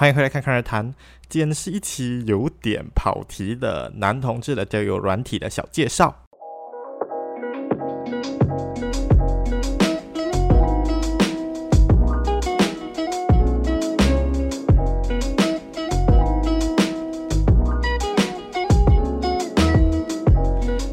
欢迎回来看看而谈。今天是一期有点跑题的男同志的交友软体的小介绍。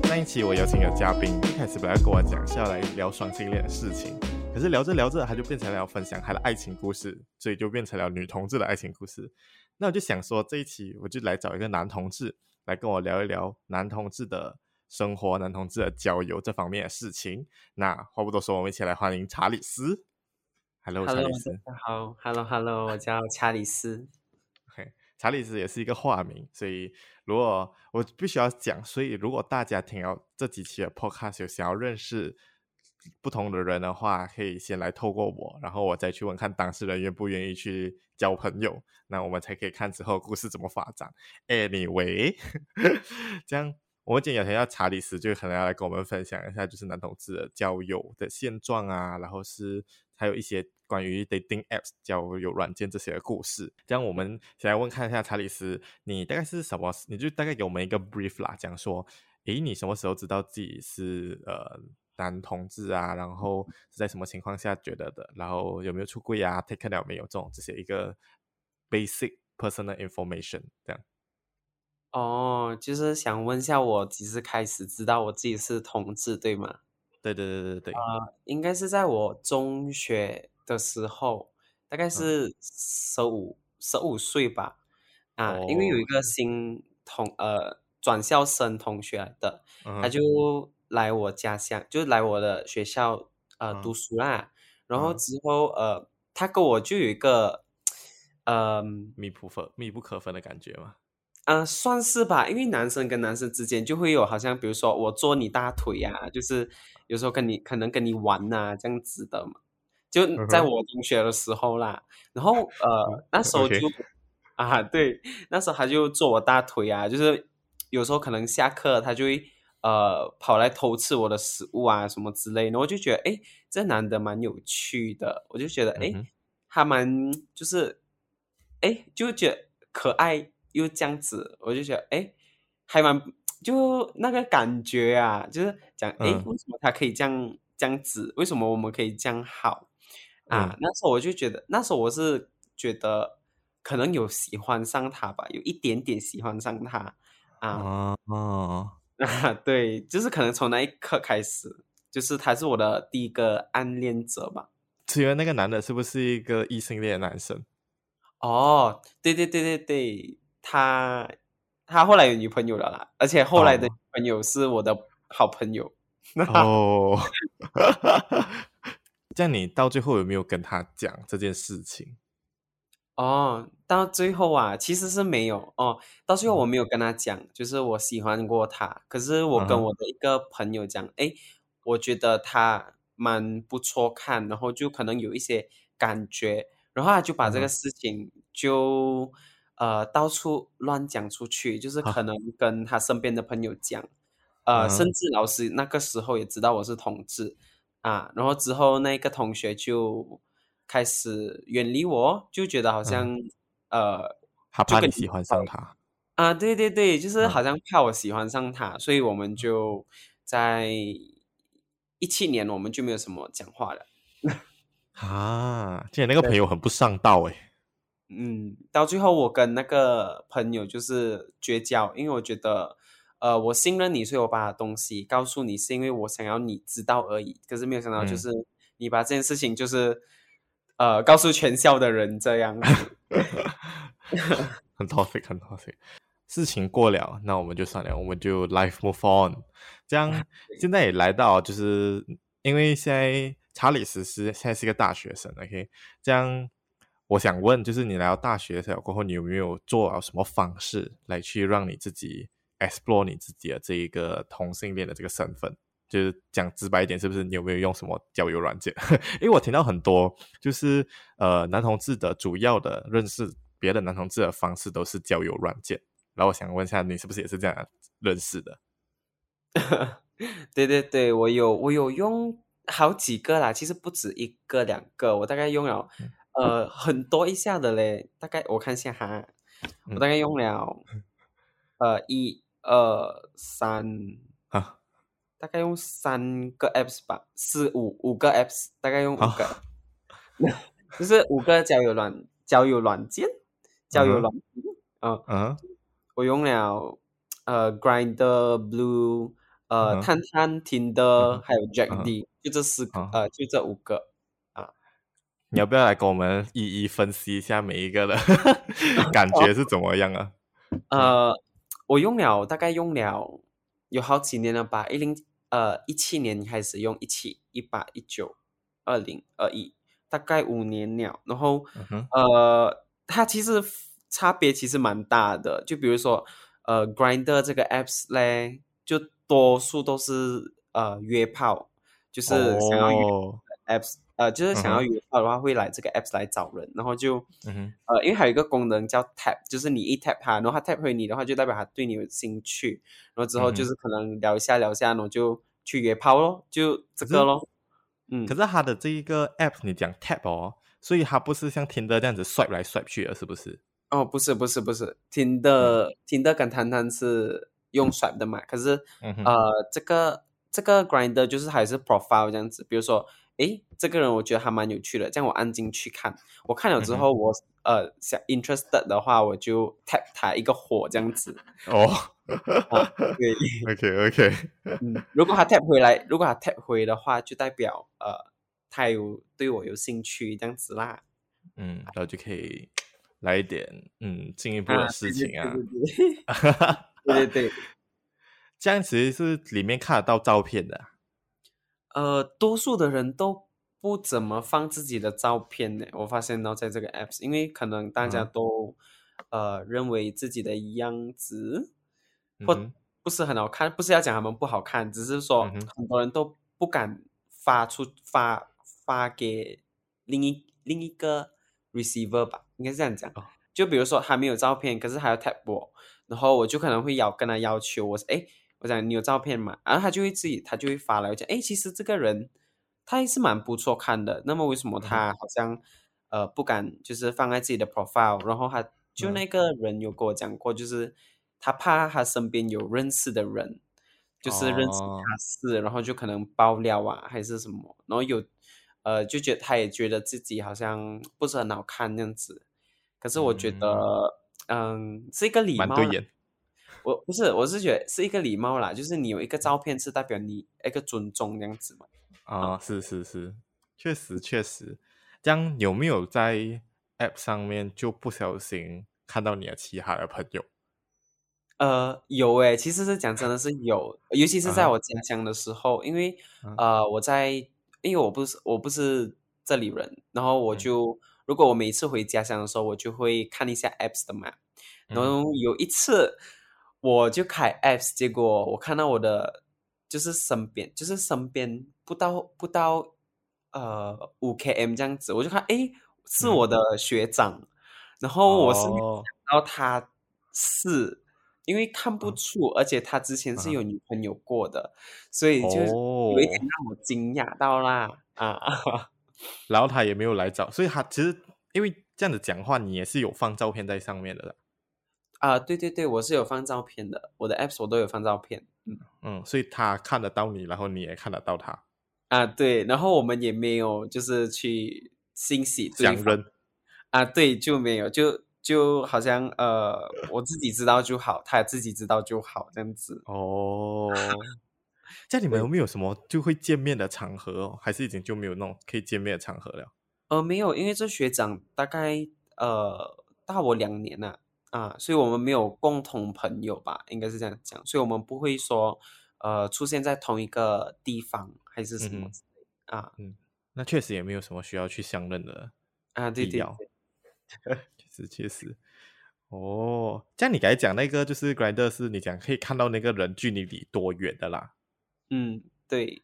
上一期我邀请个嘉宾，一开始本来跟我讲是要来聊双性恋的事情。可是聊着聊着，他就变成了要分享他的爱情故事，所以就变成了女同志的爱情故事。那我就想说，这一期我就来找一个男同志来跟我聊一聊男同志的生活、男同志的交友这方面的事情。那话不多说，我们一起来欢迎查理斯。Hello，, Hello 查理斯。好，Hello，Hello，我叫查理斯。OK，查理斯也是一个化名，所以如果我必须要讲，所以如果大家听到这几期的 Podcast 有想要认识。不同的人的话，可以先来透过我，然后我再去问看当事人愿不愿意去交朋友，那我们才可以看之后故事怎么发展。Anyway，这样我们今天有要查理斯，就可能要来跟我们分享一下，就是男同志的交友的现状啊，然后是还有一些关于 dating apps 交友软件这些的故事。这样我们先来问看一下查理斯，你大概是什么？你就大概给我们一个 brief 啦，讲说，诶，你什么时候知道自己是呃？男同志啊，然后是在什么情况下觉得的？然后有没有出柜啊？take 了没有？这种这些一个 basic personal information 这样。哦，就是想问一下，我几时开始知道我自己是同志，对吗？对对对对对。啊、呃，应该是在我中学的时候，大概是十五十五岁吧。啊、呃，因为有一个新同呃转校生同学来的，嗯、他就。来我家乡，就是来我的学校呃、嗯、读书啦。然后之后呃，他跟我就有一个呃密不可密不可分的感觉嘛。嗯、呃，算是吧，因为男生跟男生之间就会有好像，比如说我坐你大腿呀、啊，就是有时候跟你可能跟你玩呐、啊、这样子的嘛。就在我中学的时候啦，然后呃那时候就.啊对，那时候他就坐我大腿啊，就是有时候可能下课他就会。呃，跑来偷吃我的食物啊，什么之类的，我就觉得，哎，这男的蛮有趣的，我就觉得，哎，还蛮就是，哎，就觉得可爱又这样子，我就觉得，哎，还蛮就那个感觉啊，就是讲，哎，为什么他可以这样这样子？为什么我们可以这样好啊？嗯、那时候我就觉得，那时候我是觉得可能有喜欢上他吧，有一点点喜欢上他啊。哦。哦啊，对，就是可能从那一刻开始，就是他是我的第一个暗恋者吧。请问那个男的是不是一个异性恋的男生？哦，对对对对对，他他后来有女朋友了啦，而且后来的女朋友是我的好朋友。哦 这样你到最后有没有跟他讲这件事情？哦，到最后啊，其实是没有哦。到最后我没有跟他讲，嗯、就是我喜欢过他。可是我跟我的一个朋友讲，哎、嗯，我觉得他蛮不错看，然后就可能有一些感觉，然后他就把这个事情就、嗯、呃到处乱讲出去，就是可能跟他身边的朋友讲，嗯、呃，甚至老师那个时候也知道我是同志啊。然后之后那个同学就。开始远离我，就觉得好像、嗯、呃，他怕你喜欢上他啊，对对对，就是好像怕我喜欢上他，嗯、所以我们就在一七年，我们就没有什么讲话了。啊，既然那个朋友很不上道哎。嗯，到最后我跟那个朋友就是绝交，因为我觉得呃，我信任你，所以我把东西告诉你，是因为我想要你知道而已。可是没有想到，就是你把这件事情就是。呃，告诉全校的人这样 很 toxic，很 toxic。事情过了，那我们就算了，我们就 life move on。这样现在也来到，就是因为现在查理斯是现在是一个大学生，OK？这样我想问，就是你来到大学了过后，你有没有做了什么方式来去让你自己 explore 你自己的这一个同性恋的这个身份？就是讲直白一点，是不是你有没有用什么交友软件？因为我听到很多，就是呃男同志的主要的认识别的男同志的方式都是交友软件。然后我想问一下，你是不是也是这样认识的？对对对，我有我有用好几个啦，其实不止一个两个，我大概用了呃，很多一下的嘞，大概我看一下哈，我大概用了，呃，一二三，啊，大概用三个 apps 吧，四五五个 apps，大概用五个，啊、就是五个交友软交友软件，交友软，嗯嗯，我用了呃 Grindr Blue，呃探探 Tinder，还有 Jack D，就这四个，呃，就这五个。你要不要来跟我们一一分析一下每一个的？感觉是怎么样啊？呃，我用了大概用了有好几年了吧，一零呃一七年开始用，一七一八一九二零二一，大概五年了。然后、嗯、呃，它其实差别其实蛮大的。就比如说呃，Grinder 这个 apps 嘞，就多数都是呃约炮，就是想要约 apps、哦。呃，就是想要约炮的话，会来这个 apps 来找人，然后就，嗯、呃，因为还有一个功能叫 tap，就是你一 tap 他，然后他 tap 回你的话，就代表他对你有兴趣，然后之后就是可能聊一下聊一下，然后就去约炮咯，就这个咯。嗯，可是他的这一个 app 你讲 tap 哦，所以他不是像 Tinder 这样子 swipe 来 swipe 去的，是不是？哦，不是不是不是，Tinder、嗯、Tinder 跟探探是用 swipe 的嘛，可是，嗯、呃，这个这个 grinder 就是还是 profile 这样子，比如说。诶，这个人我觉得还蛮有趣的，这样我按进去看，我看了之后我，我、嗯、呃想 interested 的话，我就 tap 他一个火这样子。哦，啊、对，OK OK，嗯，如果他 tap 回来，如果他 tap 回的话，就代表呃他有对我有兴趣这样子啦。嗯，然后就可以来一点嗯进一步的事情啊。对对对，这样其实是里面看得到照片的。呃，多数的人都不怎么放自己的照片呢。我发现到在这个 apps，因为可能大家都、嗯、呃认为自己的样子或不是很好看，不是要讲他们不好看，只是说很多人都不敢发出发发给另一另一个 receiver 吧，应该是这样讲。就比如说还没有照片，可是还要 tap 我，然后我就可能会要跟他要求，我说哎。我讲你有照片嘛？然后他就会自己，他就会发来我讲，哎，其实这个人他也是蛮不错看的。那么为什么他好像、嗯、呃不敢就是放在自己的 profile？然后他就那个人有跟我讲过，就是他怕他身边有认识的人，就是认识他是，哦、然后就可能爆料啊还是什么，然后有呃就觉得他也觉得自己好像不是很好看那样子。可是我觉得，嗯，嗯，是一个礼貌。我不是，我是觉得是一个礼貌啦，就是你有一个照片是代表你一个尊重这样子嘛。啊、哦，是是是，确实确实。这样有没有在 App 上面就不小心看到你的其他的朋友？呃，有诶，其实是讲真的是有，尤其是在我家乡的时候，啊、因为呃我在，因为我不是我不是这里人，然后我就、嗯、如果我每次回家乡的时候，我就会看一下 Apps 的嘛，然后有一次。嗯我就开 apps，结果我看到我的就是身边，就是身边不到不到呃五 km 这样子，我就看诶是我的学长，嗯、然后我是想到他是、哦、因为看不出，嗯、而且他之前是有女朋友过的，嗯、所以就有一点让我惊讶到啦、哦、啊，然后他也没有来找，所以他其实因为这样子讲话，你也是有放照片在上面的。啊，uh, 对对对，我是有放照片的，我的 apps 我都有放照片，嗯嗯，所以他看得到你，然后你也看得到他，啊对，然后我们也没有就是去欣喜对方相认，啊对，就没有，就就好像呃，我自己知道就好，他自己知道就好，这样子。哦，家里面有没有什么就会见面的场合哦？还是已经就没有那种可以见面的场合了？呃，没有，因为这学长大概呃大我两年了。啊，所以我们没有共同朋友吧，应该是这样讲，所以我们不会说，呃，出现在同一个地方还是什么、嗯、啊？嗯，那确实也没有什么需要去相认的啊，对对，对，确实确实。哦，像你刚才讲那个，就是 Grindr 是你讲可以看到那个人距离你多远的啦。嗯，对，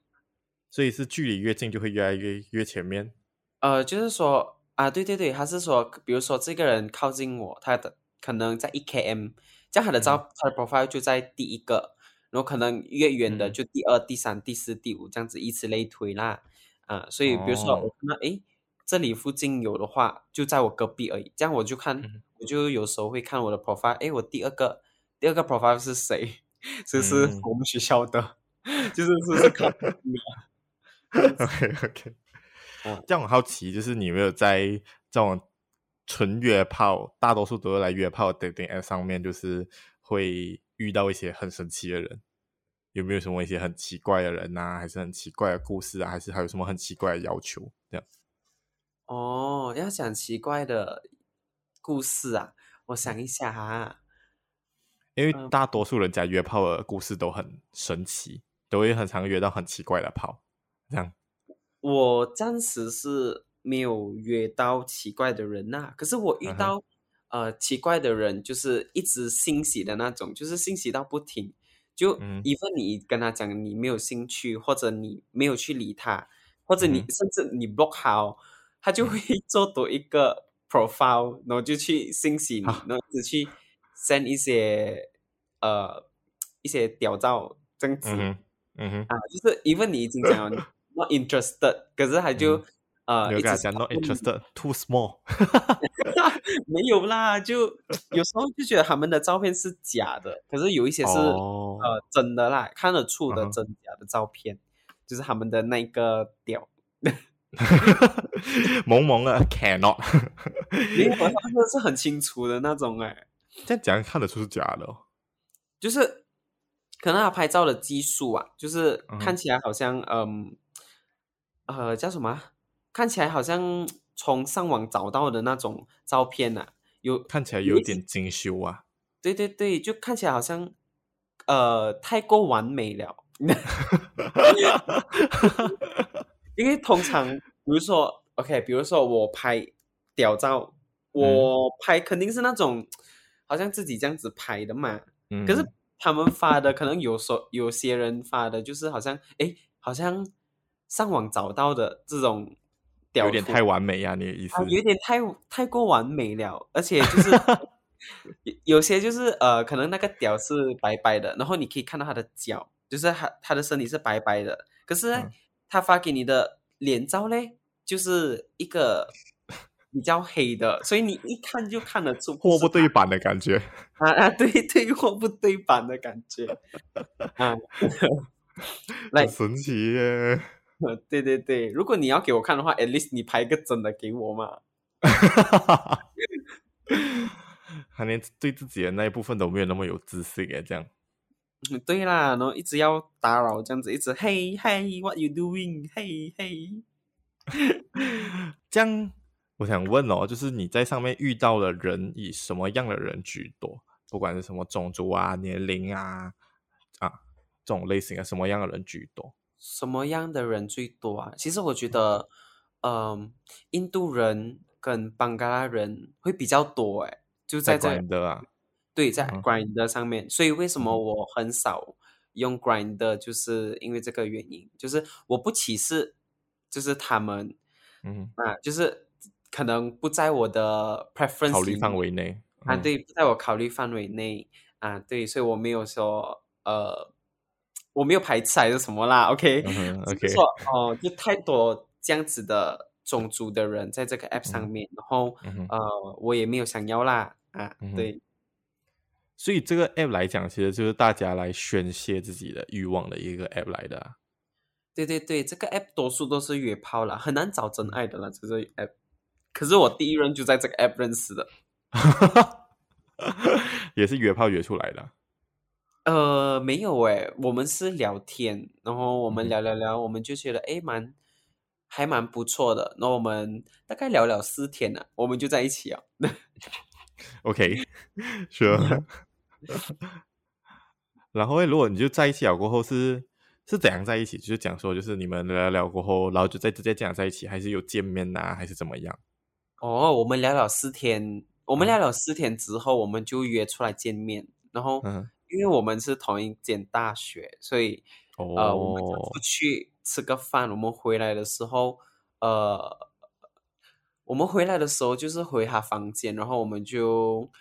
所以是距离越近就会越来越越前面。呃，就是说啊，对对对，他是说，比如说这个人靠近我，他的。可能在一 km，这样他的照、嗯、他的 profile 就在第一个，然后可能越远的就第二、嗯、第三、第四、第五这样子，以此类推啦。啊，所以比如说我看到，哎、哦，这里附近有的话，就在我隔壁而已。这样我就看，嗯、我就有时候会看我的 profile。哎，我第二个第二个 profile 是谁？就 是我们学校的，嗯、就是是不是考 OK OK。这样我好奇，就是你有没有在这种纯约炮，大多数都是来约炮的 dating app 上面，就是会遇到一些很神奇的人？有没有什么一些很奇怪的人啊，还是很奇怪的故事啊，还是还有什么很奇怪的要求？这样。哦，要讲奇怪的故事啊，我想一下哈。因为大多数人家约炮的故事都很神奇，嗯、都会很常约到很奇怪的炮。这样。我暂时是没有约到奇怪的人呐、啊，可是我遇到、嗯、呃奇怪的人，就是一直欣喜的那种，就是欣喜到不停。就一份你跟他讲你没有兴趣，或者你没有去理他，或者你、嗯、甚至你 block 好，他就会做多一个 profile，然后就去欣喜然后一直去 send 一些呃一些屌照这样子，嗯嗯哼。啊，就是一份你已经讲了 not interested，可是他就。嗯呃，有讲 not interested，too small，没有啦，就有时候就觉得他们的照片是假的，可是有一些是、oh. 呃真的啦，看得出的真假的照片，uh -huh. 就是他们的那个屌，萌萌的 cannot，因为他们是很清楚的那种哎，这样讲看得出是假的、哦，就是可能他拍照的技术啊，就是看起来好像、uh -huh. 嗯呃叫什么？看起来好像从上网找到的那种照片啊，有看起来有点精修啊。对对对，就看起来好像呃太过完美了。因为通常比如说，OK，比如说我拍屌照，我拍肯定是那种好像自己这样子拍的嘛。嗯。可是他们发的可能有时候有些人发的就是好像哎，好像上网找到的这种。有点太完美呀、啊，你的意思？啊、有点太太过完美了，而且就是有 有些就是呃，可能那个屌是白白的，然后你可以看到他的脚，就是他他的身体是白白的，可是、嗯、他发给你的脸照嘞，就是一个比较黑的，所以你一看就看得出货不对版的感觉 啊啊，对对，货不对版的感觉 啊，来神奇耶。对对对，如果你要给我看的话，at least 你拍一个真的给我嘛。他连对自己的那一部分都没有那么有自信诶，这样。对啦，然后一直要打扰，这样子一直嘿嘿，what you doing？嘿嘿。这样，我想问哦，就是你在上面遇到的人以什么样的人居多？不管是什么种族啊、年龄啊啊这种类型啊，什么样的人居多？什么样的人最多啊？其实我觉得，嗯、呃，印度人跟邦加拉人会比较多诶，就在这 Grindr 啊，对，在 Grindr 上面、嗯。所以为什么我很少用 Grindr，就是因为这个原因，就是我不歧视，就是他们，嗯啊，就是可能不在我的 preference 考虑范围内、嗯、啊，对，不在我考虑范围内。啊，对，所以我没有说呃。我没有排斥还是什么啦，OK，OK，、uh okay. 说哦，就太多这样子的种族的人在这个 app 上面，嗯、然后、嗯、呃，我也没有想要啦，啊，嗯、对，所以这个 app 来讲，其实就是大家来宣泄自己的欲望的一个 app 来的、啊，对对对，这个 app 多数都是约炮啦，很难找真爱的啦，这个 app，可是我第一任就在这个 app 认识的，也是约炮约出来的。呃，没有诶，我们是聊天，然后我们聊聊聊，我们就觉得诶，蛮还蛮不错的。然后我们大概聊了四天了，我们就在一起啊。OK，是、sure. 然后如果你就在一起了过后是是怎样在一起？就是讲说，就是你们聊聊聊过后，然后就再直接这样在一起，还是有见面呐、啊，还是怎么样？哦，我们聊了四天，我们聊了四天之后，我们就约出来见面，然后。嗯因为我们是同一间大学，所以、oh. 呃，我们就出去吃个饭。我们回来的时候，呃，我们回来的时候就是回他房间，然后我们就，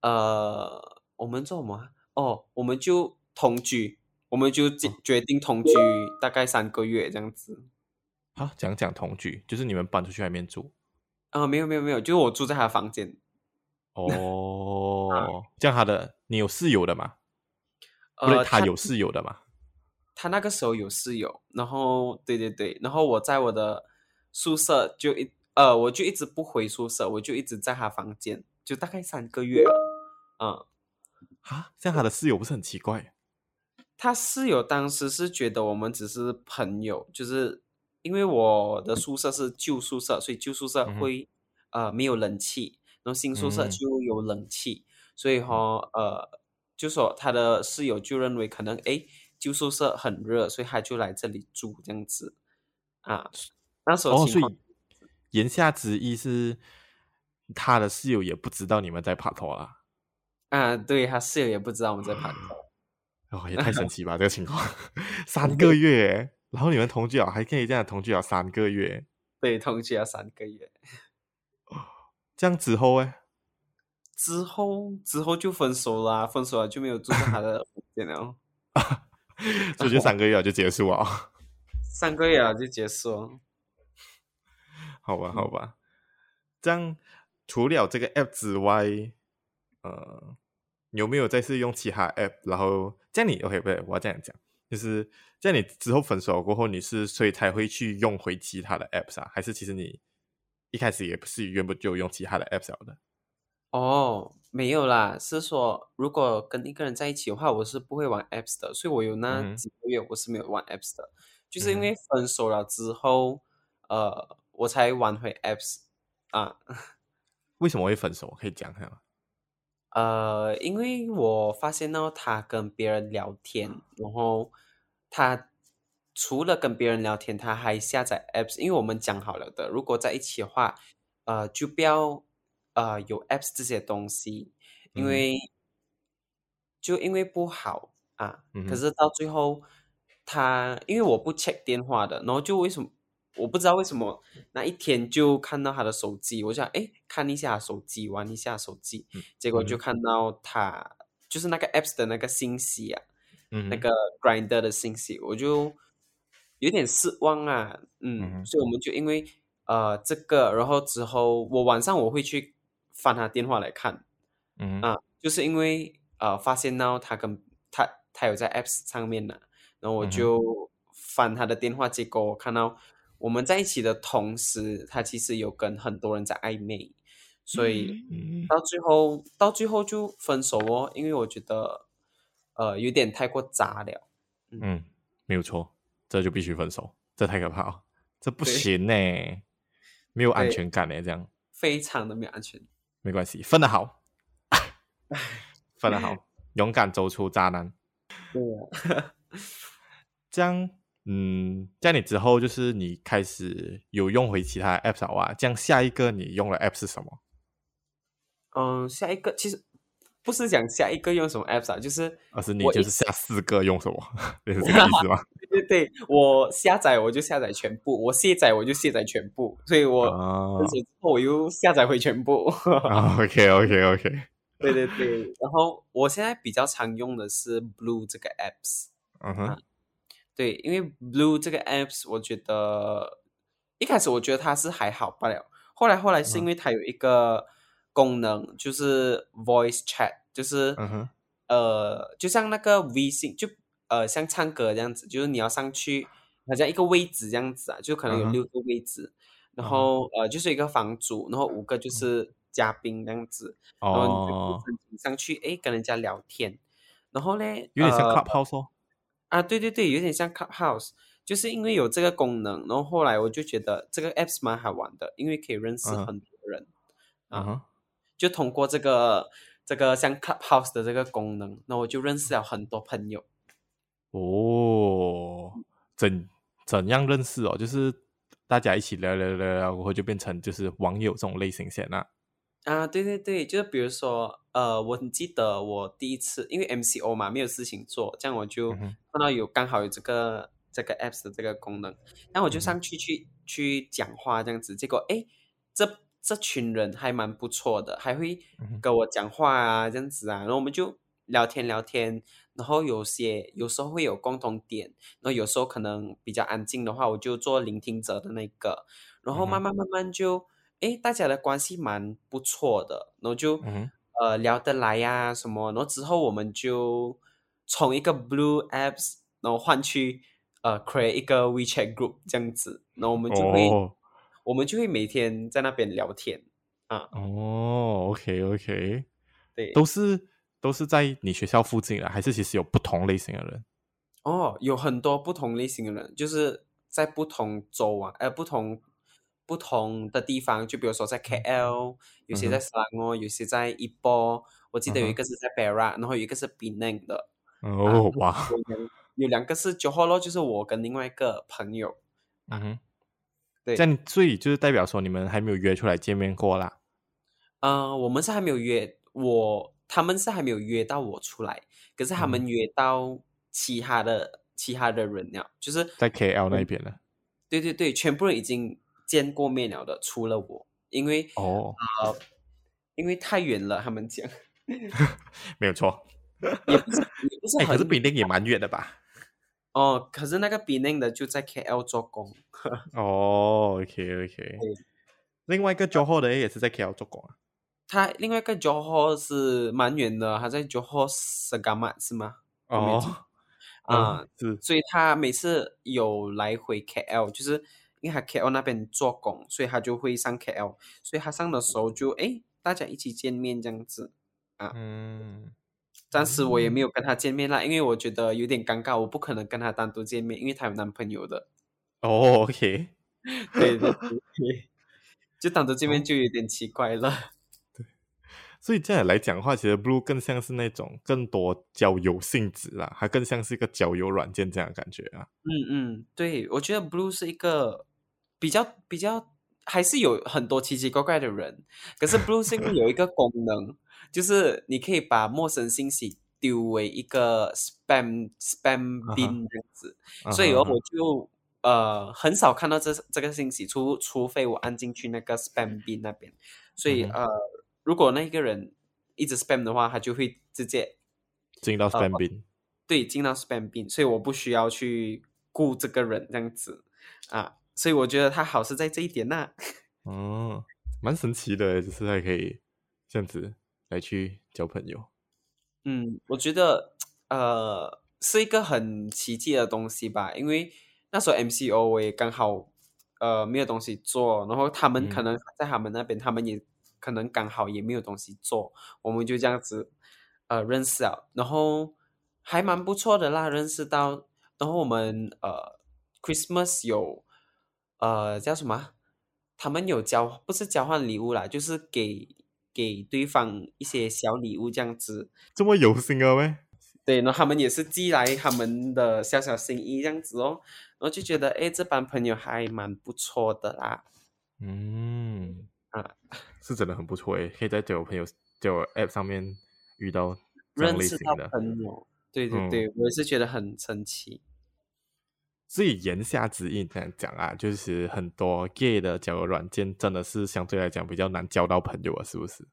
呃，我们做什么？哦，我们就同居，我们就决决定同居大概三个月这样子。啊，讲讲同居，就是你们搬出去外面住？啊、呃，没有没有没有，就是我住在他房间。哦，这样他的你有室友的吗？呃，他有室友的吗？他那个时候有室友，然后对对对，然后我在我的宿舍就一呃，我就一直不回宿舍，我就一直在他房间，就大概三个月。嗯，啊，这样他的室友不是很奇怪？他室友当时是觉得我们只是朋友，就是因为我的宿舍是旧宿舍，所以旧宿舍会、嗯、呃没有冷气，然后新宿舍就有冷气，嗯、所以哈呃。就说他的室友就认为可能哎，旧宿舍很热，所以他就来这里住这样子啊。那时候情况，哦，所以言下之意是他的室友也不知道你们在拍拖啊？啊，对，他室友也不知道我们在拍拖。哦，也太神奇吧，这个情况，三个月，然后你们同居了，还可以这样同居了三个月？对，同居了三个月。这样子后哎。之后之后就分手啦，分手了就没有住在他的房间了。所以就三个月就结束啊？三个月啊就结束。好吧，好吧。这样除了这个 app 之外，呃，有没有再次用其他 app？然后这样你 OK 不对，我要这样讲，就是这样你之后分手过后，你是所以才会去用回其他的 apps 啊？还是其实你一开始也不是原本就用其他的 apps 的？哦，没有啦，是说如果跟一个人在一起的话，我是不会玩 apps 的，所以我有那几个月我是没有玩 apps 的，嗯、就是因为分手了之后，呃，我才玩回 apps 啊。为什么会分手？可以讲一下吗？呃，因为我发现到他跟别人聊天，然后他除了跟别人聊天，他还下载 apps，因为我们讲好了的，如果在一起的话，呃，就不要。啊、呃，有 apps 这些东西，因为、嗯、就因为不好啊，嗯、可是到最后他因为我不 check 电话的，然后就为什么我不知道为什么那一天就看到他的手机，我想哎看一下手机，玩一下手机，嗯、结果就看到他就是那个 apps 的那个信息啊，嗯、那个 grinder 的信息，我就有点失望啊，嗯，嗯所以我们就因为呃这个，然后之后我晚上我会去。翻他电话来看，嗯啊，就是因为呃发现到他跟他他有在 Apps 上面呢，然后我就翻他的电话，结果我看到我们在一起的同时，他其实有跟很多人在暧昧，所以到最后、嗯、到最后就分手哦，因为我觉得呃有点太过渣了，嗯，嗯没有错，这就必须分手，这太可怕了，这不行呢，没有安全感呢，这样。非常的没有安全。没关系，分得好，分得好，勇敢走出渣男。对啊，这样，嗯，这样你之后就是你开始有用回其他 app 啊？这样下一个你用的 app 是什么？嗯，下一个其实不是讲下一个用什么 apps 啊，就是而是你就是下四个用什么，是这个意思吗？对对，我下载我就下载全部，我卸载我就卸载全部，所以我分手之后我又下载回全部。Uh, OK OK OK，对对对，然后我现在比较常用的是 Blue 这个 apps。嗯哼，对，因为 Blue 这个 apps 我觉得一开始我觉得它是还好罢了，后来后来是因为它有一个功能，嗯、就是 Voice Chat，就是、嗯、呃，就像那个微信就。呃，像唱歌这样子，就是你要上去，好像一个位置这样子啊，就可能有六个位置，uh. 然后呃，就是一个房主，然后五个就是嘉宾这样子，uh. 然后你上去，哎，跟人家聊天，然后嘞，有点像 Clubhouse 哦，啊，对对对，有点像 Clubhouse，就是因为有这个功能，然后后来我就觉得这个 apps 蛮好玩的，因为可以认识很多人，uh huh. 啊，就通过这个这个像 Clubhouse 的这个功能，那我就认识了很多朋友。哦，怎怎样认识哦？就是大家一起聊聊聊聊，然后就变成就是网友这种类型线啊。啊，对对对，就是比如说，呃，我很记得我第一次因为 MCO 嘛，没有事情做，这样我就看到有刚好有这个这个 apps 的这个功能，然后我就上去去、嗯、去讲话这样子，结果哎，这这群人还蛮不错的，还会跟我讲话啊这样子啊，然后我们就。聊天聊天，然后有些有时候会有共同点，然后有时候可能比较安静的话，我就做聆听者的那个，然后慢慢慢慢就，哎、嗯，大家的关系蛮不错的，然后就、嗯、呃聊得来呀、啊、什么，然后之后我们就从一个 Blue Apps，然后换去呃 create 一个 WeChat Group 这样子，然后我们就会、哦、我们就会每天在那边聊天啊。哦，OK OK。对，都是都是在你学校附近的，还是其实有不同类型的人？哦，有很多不同类型的人，就是在不同州啊，呃，不同不同的地方，就比如说在 KL，有些在斯兰哦，有些在伊波，我记得有一个是在 Perak，然后有一个是 Penang 的。哦，哇，有两个是 Johor 咯，就是我跟另外一个朋友。嗯哼，对，这样所以就是代表说你们还没有约出来见面过啦？嗯、呃，我们是还没有约。我他们是还没有约到我出来，可是他们约到其他的、嗯、其他的人了，就是在 KL 那边了。对对对，全部人已经见过面了的，除了我，因为哦，呃，因为太远了，他们讲 没有错，也不是也不是很，可是比宁也蛮远的吧？哦，可是那个比宁的就在 KL 做工。哦，OK OK，另外一个 Johor 的也是在 KL 做工啊。他另外一个 Johor 是蛮远的，他在 Johor Segamat 是吗？哦，啊、嗯，是，所以他每次有来回 KL，就是因为他 KL 那边做工，所以他就会上 KL，所以他上的时候就哎，大家一起见面这样子啊。嗯，暂时我也没有跟她见面啦，因为我觉得有点尴尬，我不可能跟她单独见面，因为她有男朋友的。哦，OK，对对对，就单独见面就有点奇怪了。对所以这样来讲的话，其实 Blue 更像是那种更多交友性质啦，还更像是一个交友软件这样的感觉啊。嗯嗯，对，我觉得 Blue 是一个比较比较，还是有很多奇奇怪怪的人。可是 Blue 是有一个功能，就是你可以把陌生信息丢为一个 spam spam bin 这样子。Uh -huh. 所以我就呃很少看到这这个信息，除除非我按进去那个 spam bin 那边。所以、uh -huh. 呃。如果那个人一直 spam 的话，他就会直接进到 spam bin、呃。对，进到 spam bin，所以我不需要去顾这个人这样子啊。所以我觉得他好是在这一点呐、啊。哦，蛮神奇的，就是还可以这样子来去交朋友。嗯，我觉得呃是一个很奇迹的东西吧，因为那时候 MCO 我也刚好呃没有东西做，然后他们可能在他们那边，嗯、他们也。可能刚好也没有东西做，我们就这样子呃认识了，然后还蛮不错的啦，认识到，然后我们呃 Christmas 有呃叫什么？他们有交不是交换礼物啦，就是给给对方一些小礼物这样子。这么有心啊喂？对，然后他们也是寄来他们的小小心意这样子哦，然后就觉得哎这帮朋友还蛮不错的啦。嗯。啊，是真的很不错诶，可以在交友朋友交友 App 上面遇到认识到朋友，对对对，嗯、我也是觉得很神奇。所以言下之意这样讲啊，就是很多 gay 的交友软件真的是相对来讲比较难交到朋友啊，是不是？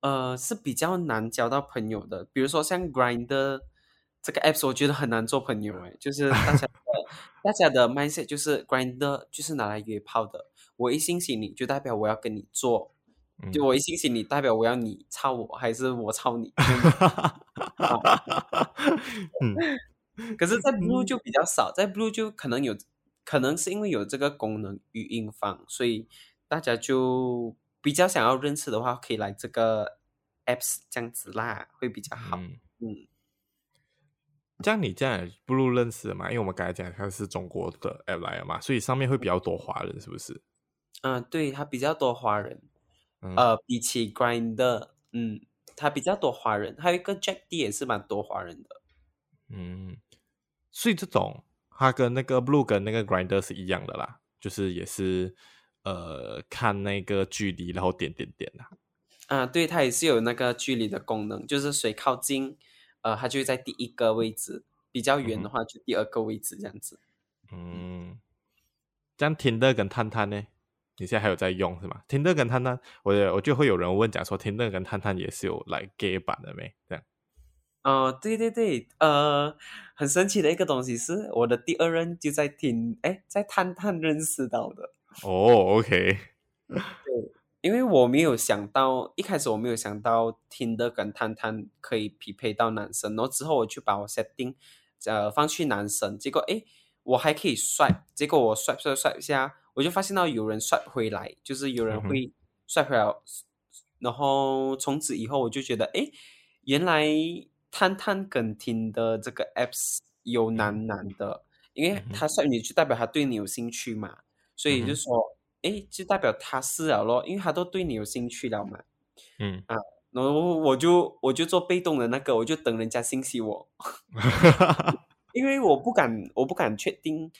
呃，是比较难交到朋友的，比如说像 Grinder 这个 App，我觉得很难做朋友诶，就是大家的 大家的 mindset 就是 Grinder 就是拿来约炮的。我一信息你就代表我要跟你做，嗯、就我一信息你代表我要你操我还是我操你？嗯，可是，在 Blue 就比较少，在 Blue 就可能有，可能是因为有这个功能语音房，所以大家就比较想要认识的话，可以来这个 Apps 这样子啦，会比较好。嗯，嗯这样你这样 Blue 认识的嘛？因为我们刚才讲它是中国的 App 来了嘛，所以上面会比较多华人，是不是？嗯，对，它比较多华人，嗯、呃，比起 Grindr，嗯，他比较多华人，还有一个 Jack D 也是蛮多华人的，嗯，所以这种它跟那个 Blue 跟那个 Grinder 是一样的啦，就是也是呃看那个距离然后点点点的，啊，对，它也是有那个距离的功能，就是谁靠近，呃，它就在第一个位置，比较远的话就第二个位置这样子，嗯，这样 Tinder 跟探探呢？你现在还有在用是吗？Tinder 跟探探，我我就会有人问讲说，Tinder 跟探探也是有来 gay 版的没？这样？哦，对对对，呃，很神奇的一个东西是，我的第二任就在听，哎，在探探认识到的。哦，OK。对，因为我没有想到，一开始我没有想到听的跟探探可以匹配到男生，然后之后我就把我 setting，呃，放去男生，结果哎，我还可以 swipe，结果我 swipe swipe swipe 一下，我就发现到有人 swipe 回来，就是有人会 swipe 回来，嗯、然后从此以后我就觉得，哎，原来。探探跟听的这个 apps 有男男的，因为他算你就代表他对你有兴趣嘛，所以就说，哎，就代表他是了咯，因为他都对你有兴趣了嘛，嗯。啊，然后我就我就做被动的那个，我就等人家信息我，因为我不敢我不敢确定，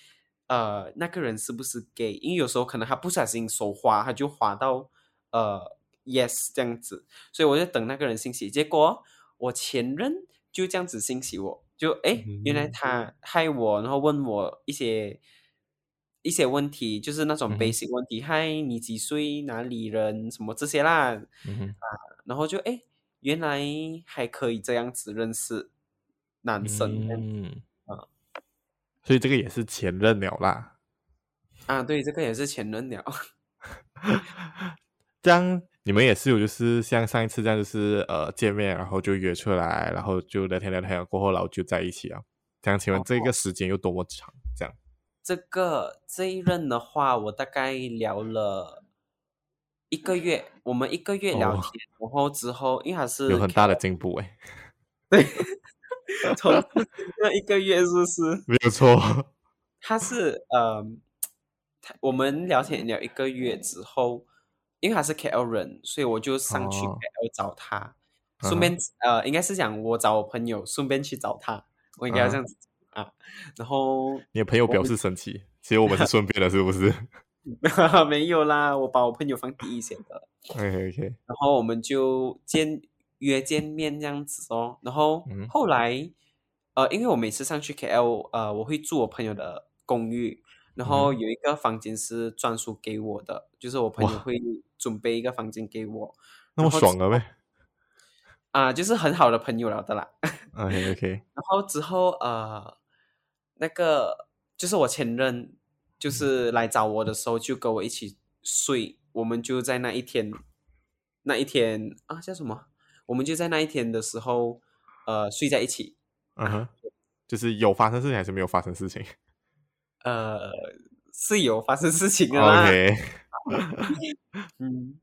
呃，那个人是不是 gay，因为有时候可能他不小心手滑，他就滑到呃 yes 这样子，所以我就等那个人信息，结果。我前任就这样子信息我，就哎，原来他害我，然后问我一些一些问题，就是那种 basic 问题，嗨、嗯，你几岁，哪里人，什么这些啦，嗯、啊，然后就哎，原来还可以这样子认识男生，嗯。啊，所以这个也是前任了啦，啊，对，这个也是前任了，这样。你们也是有，就是像上一次这样，就是呃见面，然后就约出来，然后就聊天聊天过后，然后就在一起啊。这样，请问这个时间有多么长？这样，这个这一任的话，我大概聊了一个月，我们一个月聊天，哦、然后之后因为还是有很大的进步哎。对，从那一个月是不是？没有错，他是呃，我们聊天聊一个月之后。因为他是 KL 人，所以我就上去 KL 找他，哦、顺便、嗯、呃，应该是讲我找我朋友，顺便去找他，我应该要这样子、嗯、啊。然后你的朋友表示生气，其实我们是顺便的，是不是？没有啦，我把我朋友放第一线的。OK OK。然后我们就见约见面这样子哦。然后后来、嗯、呃，因为我每次上去 KL，呃，我会住我朋友的公寓。然后有一个房间是专属给我的，嗯、就是我朋友会准备一个房间给我，那么爽了呗？啊，就是很好的朋友了的啦。OK OK。然后之后呃，那个就是我前任，就是来找我的时候就跟我一起睡，我们就在那一天，那一天啊叫什么？我们就在那一天的时候呃睡在一起。嗯哼，就是有发生事情还是没有发生事情？呃，是有发生事情的啦。OK，嗯，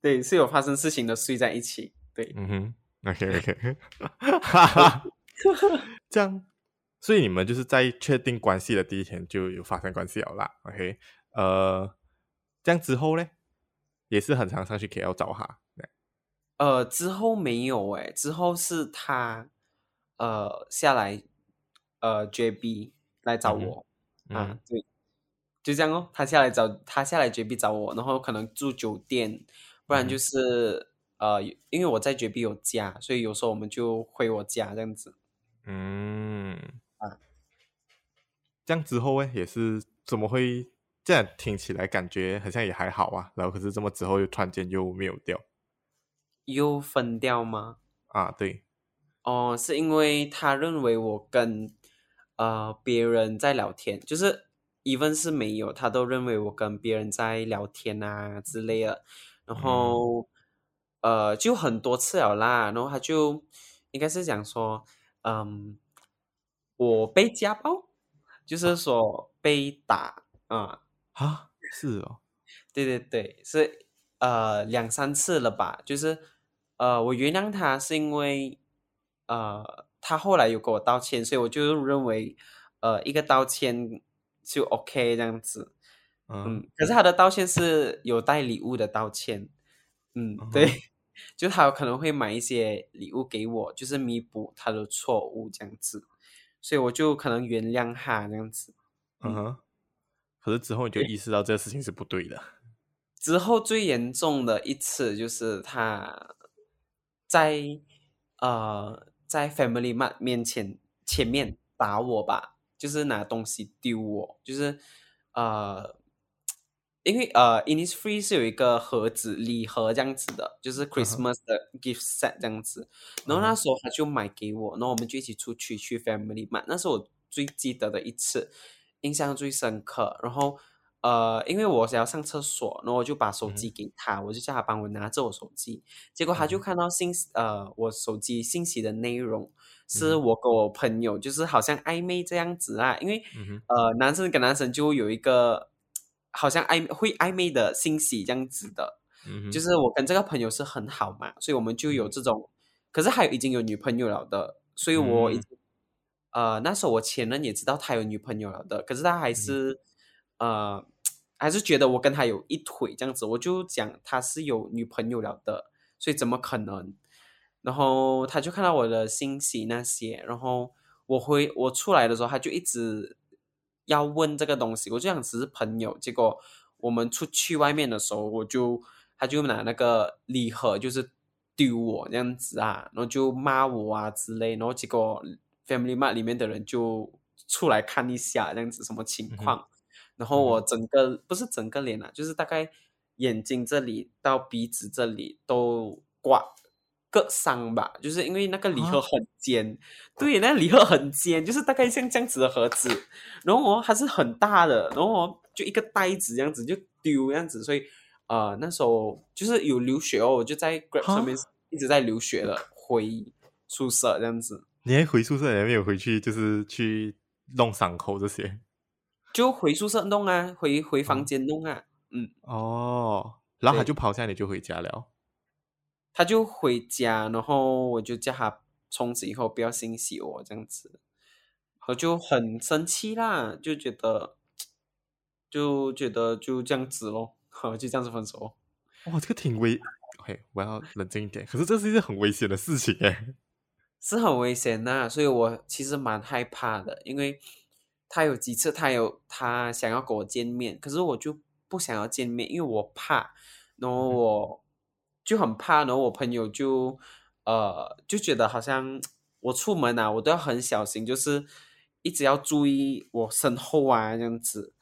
对，是有发生事情的，睡在一起。对，嗯哼，OK OK，这样，所以你们就是在确定关系的第一天就有发生关系了啦。OK，呃，这样之后呢，也是很常上去 KL 找他。呃，之后没有诶，之后是他呃下来呃 JB 来找我。嗯啊，对，就这样哦。他下来找他下来绝壁找我，然后可能住酒店，不然就是、嗯、呃，因为我在绝壁有家，所以有时候我们就回我家这样子。嗯，啊，这样之后呢，也是怎么会这样？听起来感觉好像也还好啊，然后可是这么之后又突然间又没有掉，又分掉吗？啊，对，哦，是因为他认为我跟。呃，别人在聊天，就是 even 是没有，他都认为我跟别人在聊天啊之类的，然后、嗯、呃，就很多次了啦，然后他就应该是讲说，嗯，我被家暴，就是说被打啊。啊，是哦，对对对，是呃两三次了吧，就是呃我原谅他是因为呃。他后来有跟我道歉，所以我就认为，呃，一个道歉就 OK 这样子，嗯，嗯，可是他的道歉是有带礼物的道歉，嗯，嗯对，就他有可能会买一些礼物给我，就是弥补他的错误这样子，所以我就可能原谅他这样子，嗯哼，可是之后你就意识到这个事情是不对的。之后最严重的一次就是他在呃。在 Family Mart 面前前面打我吧，就是拿东西丢我，就是呃因为呃，Innisfree 是有一个盒子礼盒这样子的，就是 Christmas 的 gift set 这样子。然后那时候他就买给我，然后我们就一起出去去 Family Mart，那是我最记得的一次，印象最深刻。然后呃，因为我想要上厕所，然后我就把手机给他，我就叫他帮我拿着我手机。结果他就看到信息，呃，我手机信息的内容是我跟我朋友，就是好像暧昧这样子啊。因为呃，男生跟男生就有一个。好像暧会暧昧的信息这样子的，嗯，就是我跟这个朋友是很好嘛，所以我们就有这种，可是还有已经有女朋友了的，所以我已呃那时候我前任也知道他有女朋友了的，可是他还是，嗯，呃还是觉得我跟他有一腿这样子，我就讲他是有女朋友了的，所以怎么可能？然后他就看到我的信息那些，然后我回我出来的时候，他就一直。要问这个东西，我就想只是朋友。结果我们出去外面的时候，我就他就拿那个礼盒，就是丢我这样子啊，然后就骂我啊之类。然后结果 Family Mart 里面的人就出来看一下这样子什么情况。嗯、然后我整个不是整个脸啊，就是大概眼睛这里到鼻子这里都挂。个伤吧，就是因为那个礼盒很尖，啊、对，那个礼盒很尖，就是大概像这样子的盒子，然后我还是很大的，然后我就一个袋子这样子就丢这样子，所以呃那时候就是有流血哦，我就在 Grab 上面一直在流血了，回宿舍这样子。你还回宿舍，还没有回去，就是去弄伤口这些？就回宿舍弄啊，回回房间弄啊，嗯。哦，然后他就跑下来，你就回家了。他就回家，然后我就叫他从此以后不要心喜我这样子，我就很生气啦，就觉得就觉得就这样子咯，好，就这样子分手。哇，这个挺危，OK，我要冷静一点。可是这是一件很危险的事情诶，是很危险呐，所以我其实蛮害怕的，因为他有几次他有他想要跟我见面，可是我就不想要见面，因为我怕，然后我。嗯就很怕，然后我朋友就，呃，就觉得好像我出门啊，我都要很小心，就是一直要注意我身后啊，这样子，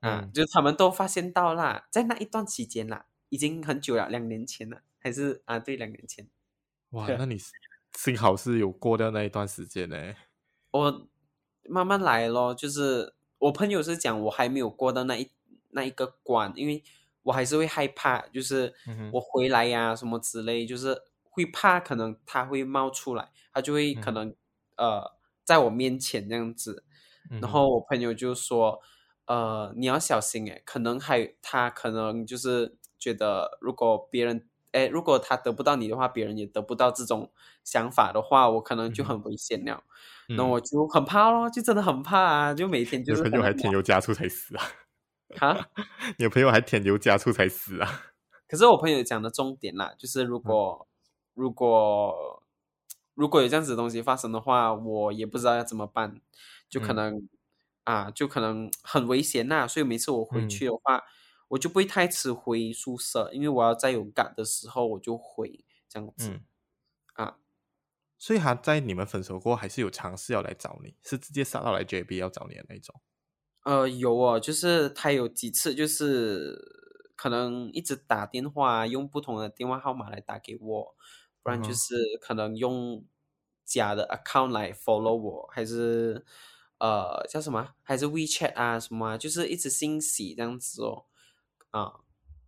啊，嗯，就他们都发现到啦，在那一段期间啦，已经很久了，两年前了，还是啊，对，两年前。哇，那你幸好是有过掉那一段时间呢。我慢慢来咯，就是我朋友是讲我还没有过到那一那一个关，因为。我还是会害怕，就是我回来呀、啊、什么之类，就是会怕可能他会冒出来，他就会可能、嗯、呃在我面前这样子，然后我朋友就说，呃你要小心诶，可能还他可能就是觉得如果别人诶如果他得不到你的话，别人也得不到这种想法的话，我可能就很危险了，那、嗯、我就很怕咯，就真的很怕啊，就每天就是。朋友还添油加醋才死啊。哈，你的朋友还添油加醋才死啊！可是我朋友讲的重点啦，就是如果、嗯、如果如果有这样子的东西发生的话，我也不知道要怎么办，就可能、嗯、啊，就可能很危险呐。所以每次我回去的话，嗯、我就不会太迟回宿舍，因为我要在有赶的时候我就回这样子。所以他在你们分手过后，还是有尝试要来找你，是直接杀到来 JB 要找你的那种。呃，有哦，就是他有几次，就是可能一直打电话，用不同的电话号码来打给我，不然就是可能用假的 account 来 follow 我，还是呃叫什么，还是 WeChat 啊什么啊，就是一直信息这样子哦，啊，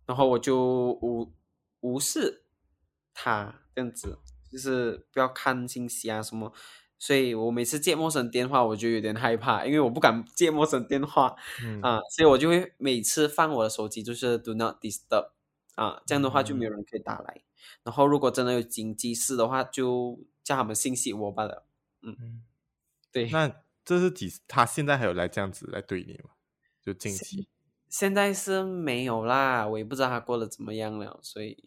然后我就无无视他这样子，就是不要看信息啊什么。所以我每次接陌生电话，我就有点害怕，因为我不敢接陌生电话，嗯、啊，所以我就会每次放我的手机就是 Do not disturb，啊，这样的话就没有人可以打来。嗯、然后如果真的有紧急事的话，就叫他们信息我罢了。嗯，嗯对。那这是几？他现在还有来这样子来对你吗？就近期？现在是没有啦，我也不知道他过得怎么样了，所以。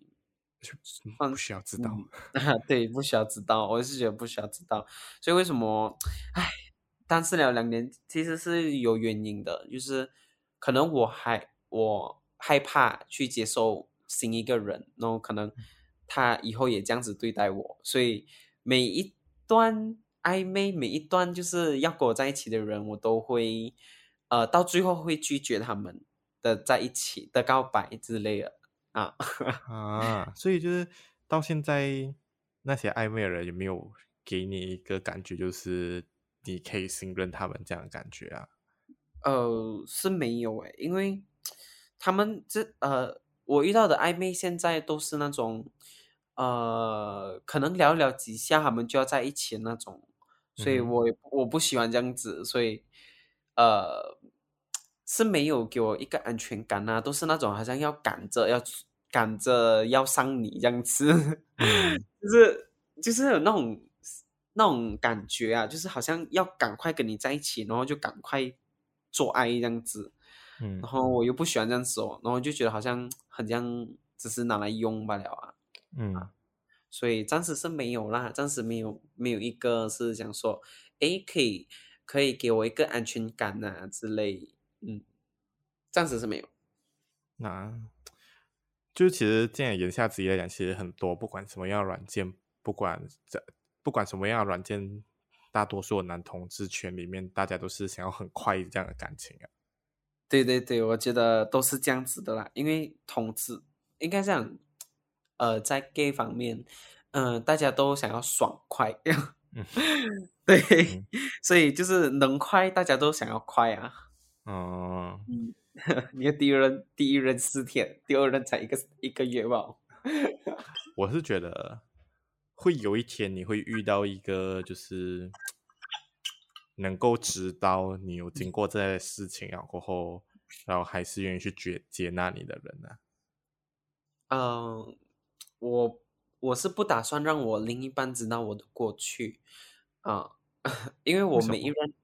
不需要知道，啊，对，不需要知道，我是觉得不需要知道，所以为什么，唉，单身了两年，其实是有原因的，就是可能我还我害怕去接受新一个人，然后可能他以后也这样子对待我，所以每一段暧昧，每一段就是要跟我在一起的人，我都会，呃，到最后会拒绝他们，的在一起的告白之类的啊 啊，所以就是到现在那些暧昧的人有没有给你一个感觉，就是你可以信任他们这样的感觉啊？呃，是没有诶，因为他们这呃，我遇到的暧昧现在都是那种呃，可能聊一聊几下，他们就要在一起的那种，所以我、嗯、我不喜欢这样子，所以呃。是没有给我一个安全感啊，都是那种好像要赶着要赶着要上你这样子，嗯、就是就是有那种那种感觉啊，就是好像要赶快跟你在一起，然后就赶快做爱这样子，嗯，然后我又不喜欢这样子哦，然后就觉得好像很像只是拿来用罢了啊，嗯，所以暂时是没有啦，暂时没有没有一个是想说，诶，可以可以给我一个安全感啊之类。嗯，暂时是没有。那，就其实这样言下之意来讲，其实很多不管什么样的软件，不管这不管什么样的软件，大多数男同志圈里面，大家都是想要很快这样的感情啊。对对对，我觉得都是这样子的啦，因为同志应该这样，呃，在 gay 方面，嗯、呃，大家都想要爽快。嗯，对，嗯、所以就是能快，大家都想要快啊。哦，嗯，你的第一任，第一任四天，第二任才一个一个月吧。我是觉得会有一天你会遇到一个，就是能够知道你有经过这些事情啊，过后，然后还是愿意去接接纳你的人呢、啊。嗯，我我是不打算让我另一半知道我的过去啊，因为我每一任，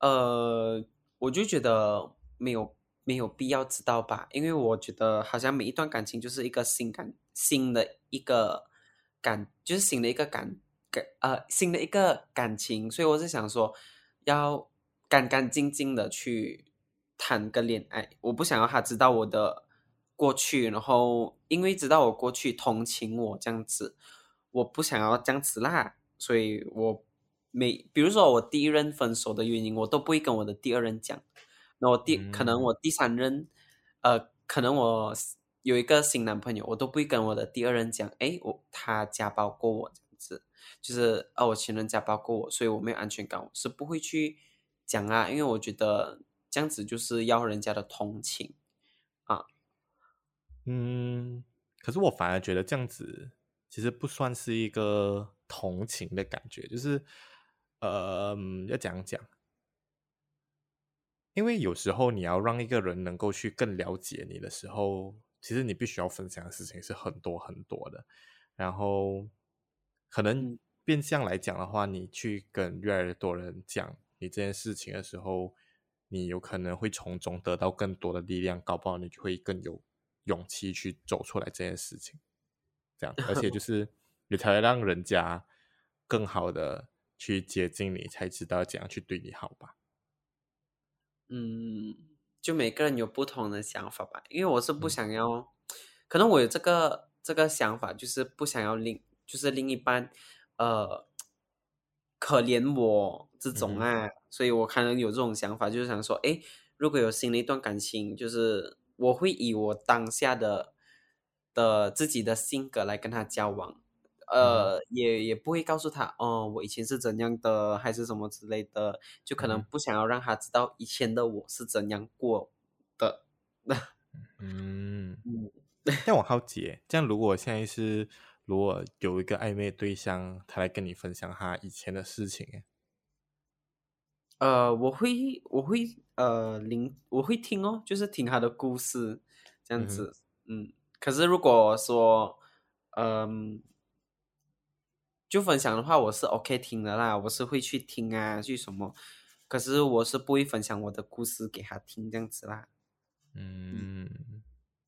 呃。我就觉得没有没有必要知道吧，因为我觉得好像每一段感情就是一个新感新的一个感，就是新的一个感感呃新的一个感情，所以我是想说要干干净净的去谈个恋爱，我不想要他知道我的过去，然后因为知道我过去同情我这样子，我不想要这样子啦，所以我。每比如说我第一任分手的原因，我都不会跟我的第二任讲。那我第、嗯、可能我第三任，呃，可能我有一个新男朋友，我都不会跟我的第二任讲。诶，我他家暴过我这样子，就是哦，我前任家暴过我，所以我没有安全感，我是不会去讲啊，因为我觉得这样子就是要人家的同情啊。嗯，可是我反而觉得这样子其实不算是一个同情的感觉，就是。呃，要讲讲，因为有时候你要让一个人能够去更了解你的时候，其实你必须要分享的事情是很多很多的。然后，可能变相来讲的话，你去跟越来越多人讲你这件事情的时候，你有可能会从中得到更多的力量，搞不好你就会更有勇气去走出来这件事情。这样，而且就 是你才会让人家更好的。去接近你，才知道怎样去对你好吧。嗯，就每个人有不同的想法吧。因为我是不想要，嗯、可能我有这个这个想法，就是不想要另，就是另一半，呃，可怜我这种啊。嗯、所以我可能有这种想法，就是想说，哎，如果有新的一段感情，就是我会以我当下的的自己的性格来跟他交往。呃，也也不会告诉他，哦，我以前是怎样的，还是什么之类的，就可能不想要让他知道以前的我是怎样过的。嗯。嗯，但我好奇，这样如果现在是如果有一个暧昧对象，他来跟你分享他以前的事情，呃，我会我会呃聆我会听哦，就是听他的故事这样子，嗯，嗯，可是如果说，嗯、呃。就分享的话，我是 OK 听的啦，我是会去听啊，去什么，可是我是不会分享我的故事给他听这样子啦。嗯，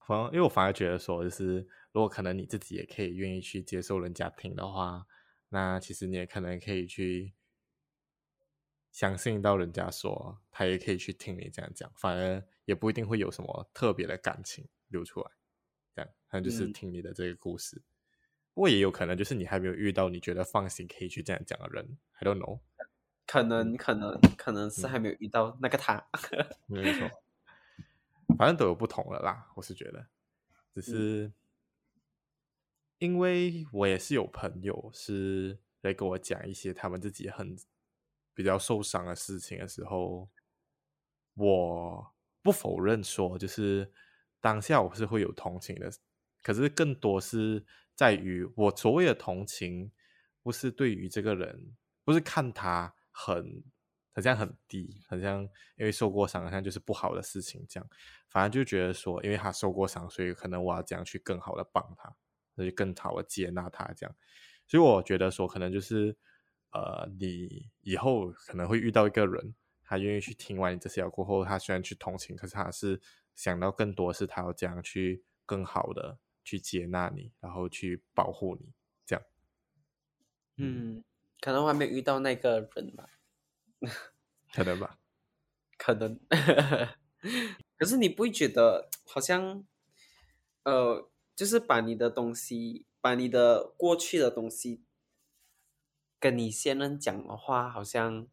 反正因为我反而觉得说，就是如果可能你自己也可以愿意去接受人家听的话，那其实你也可能可以去相信到人家说，他也可以去听你这样讲，反而也不一定会有什么特别的感情流出来，这样，他就是听你的这个故事。嗯不过也有可能，就是你还没有遇到你觉得放心可以去这样讲的人，I don't know，可能可能可能是还没有遇到那个他，没错。反正都有不同的啦。我是觉得，只是因为我也是有朋友是来跟我讲一些他们自己很比较受伤的事情的时候，我不否认说，就是当下我是会有同情的，可是更多是在于我所谓的同情，不是对于这个人，不是看他很。好像很低，好像因为受过伤，好像就是不好的事情这样。反正就觉得说，因为他受过伤，所以可能我要这样去更好的帮他，所以更好的接纳他这样。所以我觉得说，可能就是呃，你以后可能会遇到一个人，他愿意去听完你这些过后，他虽然去同情，可是他是想到更多是他要这样去更好的去接纳你，然后去保护你这样。嗯，可能我还没遇到那个人吧。可能吧，可能。可是你不会觉得好像，呃，就是把你的东西，把你的过去的东西，跟你现任讲的话，好像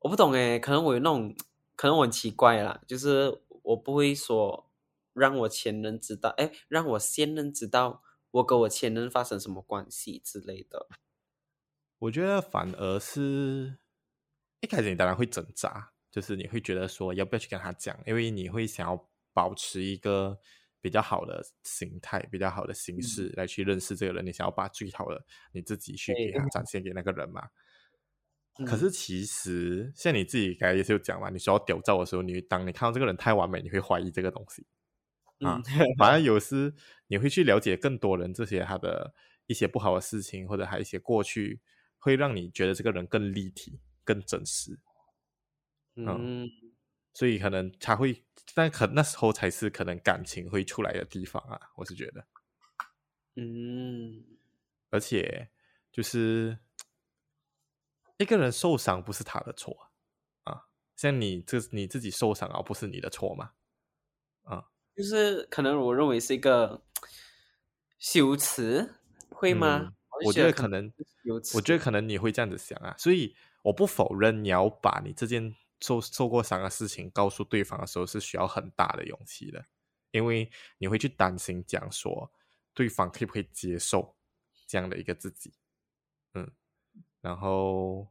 我不懂诶，可能我有那种，可能我很奇怪啦，就是我不会说让我前任知道，诶，让我现任知道我跟我前任发生什么关系之类的。我觉得反而是。一开始你当然会挣扎，就是你会觉得说要不要去跟他讲，因为你会想要保持一个比较好的形态、比较好的形式来去认识这个人。嗯、你想要把最好的你自己去给他展现给那个人嘛？嗯、可是其实像你自己刚才也是有讲嘛，你需要屌照的时候，你当你看到这个人太完美，你会怀疑这个东西啊。嗯、反而有时你会去了解更多人这些他的一些不好的事情，或者还有一些过去，会让你觉得这个人更立体。更真实，嗯，嗯，所以可能才会，但可那时候才是可能感情会出来的地方啊，我是觉得，嗯，而且就是一个人受伤不是他的错啊，像你这你自己受伤而，不是你的错嘛？啊，就是可能我认为是一个羞耻，会吗？嗯，我觉得可能，我觉得可能你会这样子想啊，所以。我不否认你要把你这件受受过伤的事情告诉对方的时候是需要很大的勇气的，因为你会去担心讲说对方可不可以接受这样的一个自己，嗯，然后，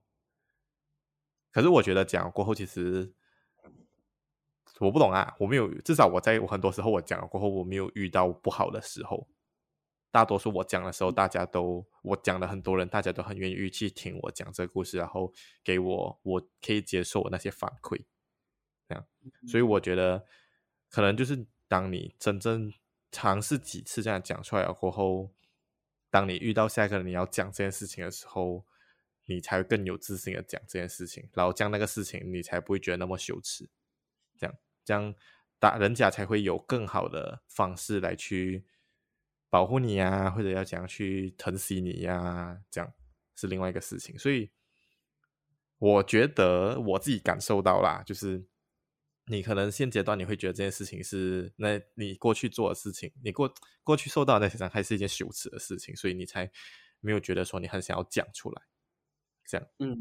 可是我觉得讲过后其实我不懂啊，我没有，至少我在我很多时候我讲了过后我没有遇到不好的时候。大多数我讲的时候，大家都我讲的很多人，大家都很愿意去听我讲这个故事，然后给我我可以接受我那些反馈，这样。所以我觉得，可能就是当你真正尝试几次这样讲出来了过后，当你遇到下一个人你要讲这件事情的时候，你才会更有自信的讲这件事情，然后讲那个事情你才不会觉得那么羞耻，这样这样大人家才会有更好的方式来去。保护你呀，或者要怎样去疼惜你呀，这样是另外一个事情。所以我觉得我自己感受到啦，就是你可能现阶段你会觉得这件事情是那你过去做的事情，你过过去受到的那些伤害是一件羞耻的事情，所以你才没有觉得说你很想要讲出来。这样，嗯，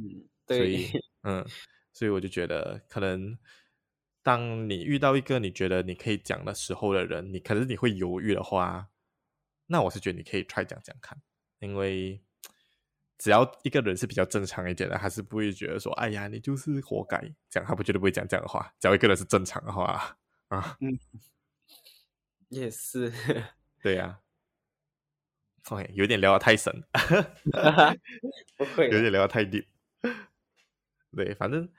对，所 以嗯，所以我就觉得，可能当你遇到一个你觉得你可以讲的时候的人，你可是你会犹豫的话。那我是觉得你可以 try 讲讲看，因为只要一个人是比较正常一点的，还是不会觉得说，哎呀，你就是活该，这样他不绝对不会讲这样的话。只要一个人是正常的话，啊，嗯，也是，对呀、啊。OK，有点聊得太深，不会，有点聊得太 deep。对，反正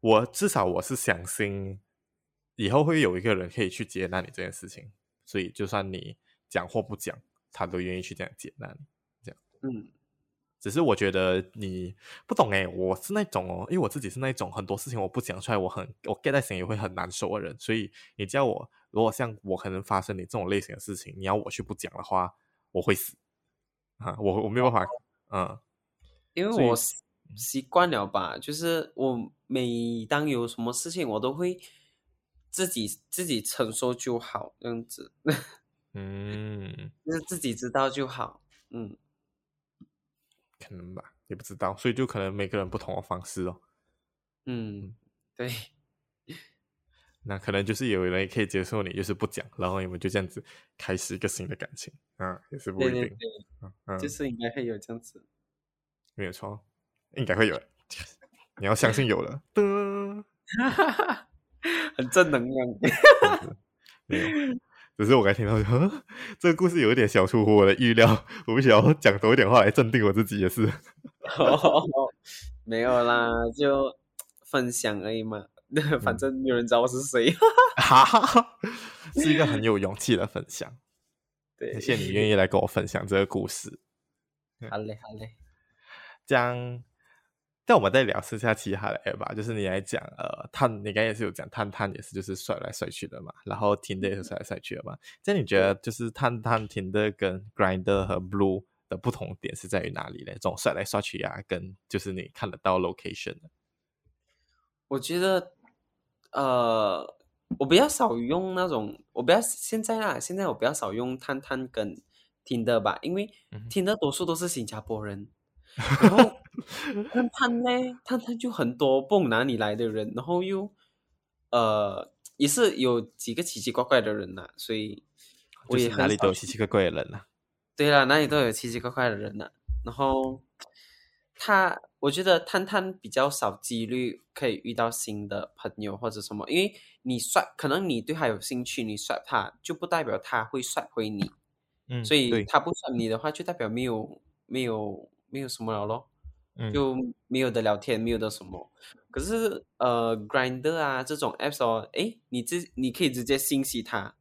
我至少我是相信，以后会有一个人可以去接纳你这件事情，所以就算你讲或不讲。他都愿意去这样接纳你，这样，嗯，只是我觉得你不懂哎，我是那种哦，因为我自己是那种很多事情我不讲出来，我很我 get 在心里会很难受的人，所以你叫我如果像我可能发生你这种类型的事情，你要我去不讲的话，我会死。啊，我我没有办法，嗯，因为我习惯了吧，就是我每当有什么事情，我都会自己自己承受就好，这样子。嗯，就是自己知道就好。嗯，可能吧，也不知道，所以就可能每个人不同的方式哦。嗯，对。那可能就是有人可以接受你，就是不讲，然后你们就这样子开始一个新的感情，啊，也是不一定，对对对嗯，就是应该会有这样子，没有错，应该会有，你要相信有了，哈哈哈，很正能量，没有，只是我刚听到，说，这个故事有一点小出乎我的预料，我不想要讲多一点话来镇定我自己也是，哦，没有啦，就分享而已嘛。反正没有人知道我是谁，是一个很有勇气的分享。对，谢谢你愿意来跟我分享这个故事。好嘞，好嘞。这样，但我们再聊下其他的 app 吧。就是你来讲，呃，探，你刚才也是有讲探探也是就是甩来甩去的嘛，然后 Tinder 也是甩来甩去的嘛。这样你觉得就是探探、Tinder 跟 Grinder 和 Blue 的不同点是在于哪里呢？这种甩来甩去啊，跟就是你看得到 location 的。我觉得。呃，我比较少用那种，我比较现在啊，现在我比较少用探探跟 Tinder 吧，因为 Tinder 多数都是新加坡人，嗯、然后探探呢，探探就很多不哪里来的人，然后又呃也是有几个奇奇怪怪的人呐、啊，所以我也哪里都有奇奇怪怪的人呐、啊。对啦，哪里都有奇奇怪怪的人呐、啊，然后他。我觉得探探比较少几率可以遇到新的朋友或者什么，因为你刷，可能你对他有兴趣，你刷他就不代表他会刷回你，嗯，所以他不刷你的话，就代表没有没有没有什么了咯，嗯，就没有的聊天，没有的什么。可是呃，Grindr 啊这种 apps 哦，诶，你直你可以直接信息他，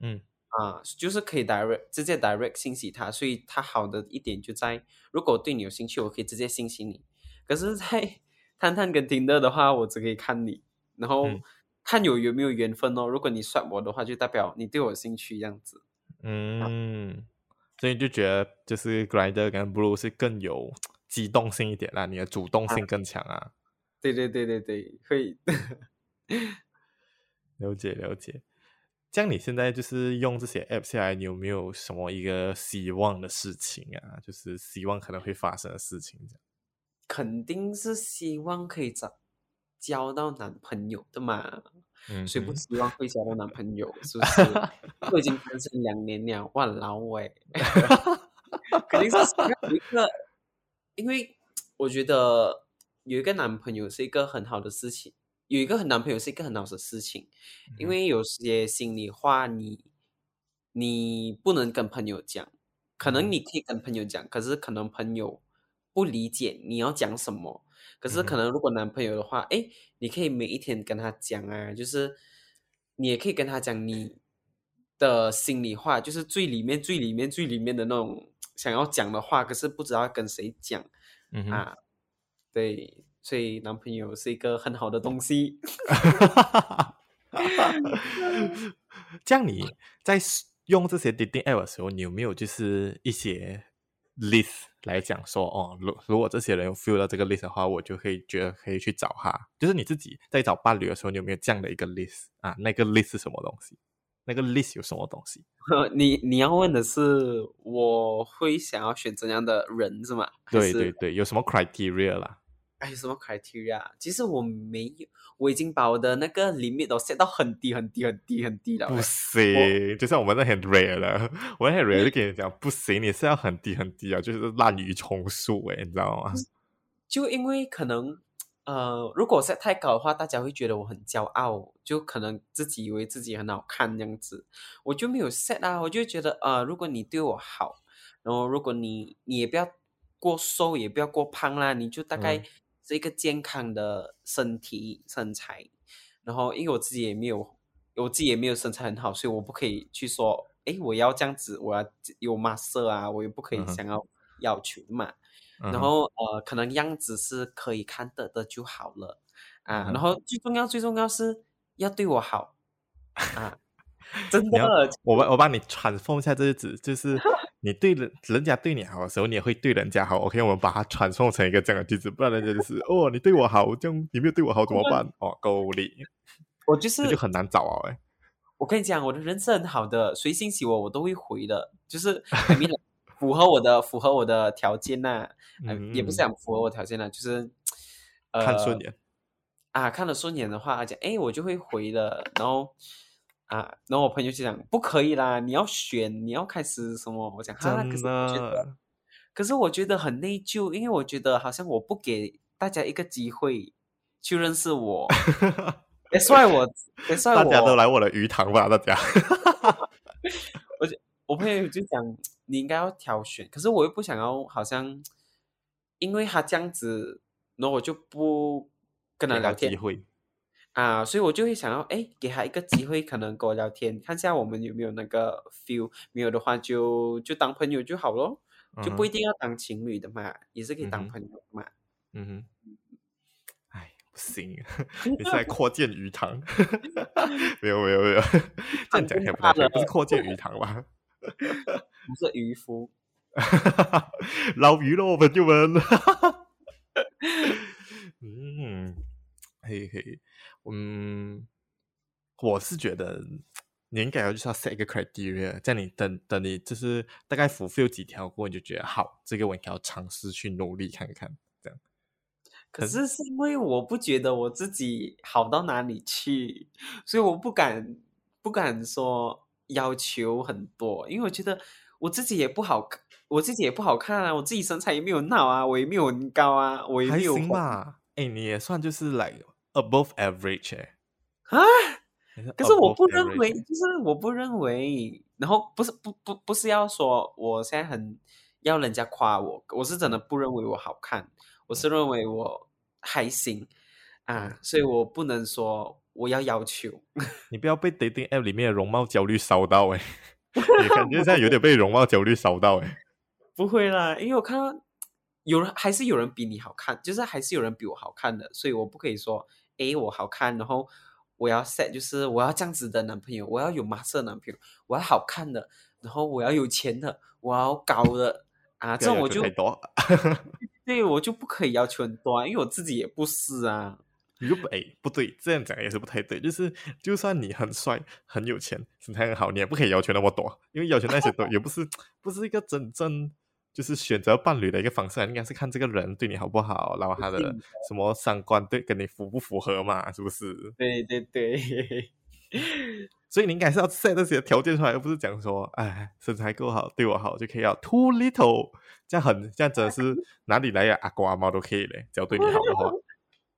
嗯。啊，就是可以 direct 直接 direct 信息他，所以他好的一点就在，如果对你有兴趣，我可以直接信息你。可是，在 探探跟 Tinder 的话，我只可以看你，然后看有有没有缘分哦。如果你刷我的话，就代表你对我有兴趣这样子。嗯，啊、所以就觉得就是 Grindr 跟 Blue 是更有机动性一点啦，你的主动性更强啊。对对对对对，会了解 了解。像你现在就是用这些 App 下来，你有没有什么一个希望的事情啊？就是希望可能会发生的事情这样。肯定是希望可以找交到男朋友的嘛，嗯，谁不希望会交到男朋友？是不是？我已经单身两年了，哇，老伟，肯定是有一个，因为我觉得有一个男朋友是一个很好的事情，有一个男朋友是一个很好的事情，因为有些心里话你你不能跟朋友讲，可能你可以跟朋友讲，可是可能朋友。不理解你要讲什么，可是可能如果男朋友的话，哎、嗯，你可以每一天跟他讲啊，就是你也可以跟他讲你的心里话，就是最里面、最里面、最里面的那种想要讲的话，可是不知道跟谁讲，嗯啊，对，所以男朋友是一个很好的东西。这样你在用这些 dating app 的时候，你有没有就是一些 list 来讲说哦，如如果这些人有 feel 到这个 list 的话，我就可以觉得可以去找他。就是你自己在找伴侣的时候，你有没有这样的一个 list 啊？那个 list 是什么东西？那个 list 有什么东西？你你要问的是我会想要选怎样的人是吗？对对对，有什么 criteria 啦？哎，什么 criteria？其实我没有，我已经把我的那个 limit 都 set 到很低很低很低很低了。不行，就像我们那很 rare 了，我很 rare 就跟你讲，不行，你是要很低很低啊，就是滥竽充数哎，你知道吗？就因为可能呃，如果 set 太高的话，大家会觉得我很骄傲，就可能自己以为自己很好看这样子，我就没有 set 啊，我就觉得呃，如果你对我好，然后如果你你也不要过瘦，也不要过胖啦，你就大概。嗯是一个健康的身体身材，然后因为我自己也没有，我自己也没有身材很好，所以我不可以去说，哎，我要这样子，我要有 muscle 啊，我也不可以想要要求嘛。嗯、然后呃，可能样子是可以看得的就好了啊。嗯、然后最重要最重要是要对我好啊，真 的。我帮我帮你 transform 一下这个字，就是。你对人人家对你好的时候，你也会对人家好。OK，我们把它传送成一个这样的句子，不然人家就是哦，你对我好，这样你没有对我好怎么办？哦，够力，我就是就很难找啊。哎，我跟你讲，我的人是很好的，谁信息我我都会回的，就是符合我的符合我的条件呐、啊，嗯、呃，也不是讲符合我条件呐、啊，就是、呃、看顺眼啊看了顺眼的话，讲哎我就会回的，然后啊，然后我朋友就讲不可以啦，你要选，你要开始什么？我讲哈，可是我觉得，可是我觉得很内疚，因为我觉得好像我不给大家一个机会去认识我，也算我，也算我，大家都来我的鱼塘吧，大家。我就我朋友就讲你应该要挑选，可是我又不想要，好像因为他这样子，然后我就不跟他聊天机会啊，所以我就会想要哎，给他一个机会，可能跟我聊天，看下我们有没有那个 feel，没有的话就就当朋友就好咯，就不一定要当情侣的嘛，嗯、也是可以当朋友嘛。嗯哼，哎，不行，你是在扩建鱼塘？没有没有没有，这样讲也不太对，不是扩建鱼塘吧？不是渔夫，捞鱼咯，朋友们。嗯，嘿嘿，嗯，我是觉得你应该要就是要 set 一个 criteria，这样你等等你就是大概 fulfill 几条过，你就觉得好，这个我应该要尝试去努力看看，这样。可是是因为我不觉得我自己好到哪里去，所以我不敢不敢说。要求很多，因为我觉得我自己也不好看，我自己也不好看啊，我自己身材也没有闹啊，我也没有很高啊，我也没有。还行吧，哎，你也算就是 like above average 哎。啊？可是我不认为，就是我不认为，然后不是不不不是要说我现在很要人家夸我，我是真的不认为我好看，我是认为我还行啊，所以我不能说。我要要求 你不要被 dating app 里面的容貌焦虑烧到哎、欸，你感觉现在有点被容貌焦虑烧到哎、欸，不会啦，因为我看到有人还是有人比你好看，就是还是有人比我好看的，所以我不可以说哎我好看，然后我要 set 就是我要这样子的男朋友，我要有马色男朋友，我要好看的，然后我要有钱的，我要高的啊，这种我就对我就不可以要求很多啊，因为我自己也不是啊。你就不哎，不对，这样讲也是不太对。就是，就算你很帅、很有钱、身材很好，你也不可以要求那么多，因为要求那些多 也不是不是一个真正就是选择伴侣的一个方式，应该是看这个人对你好不好，然后他的什么三观对跟你符不符合嘛，是不是？对对对。所以你应该是要 set 这些条件出来，而不是讲说，哎，身材够好，对我好就可以要 too little，这样很这样真的是 哪里来的阿公阿猫都可以嘞，只要对你好的话。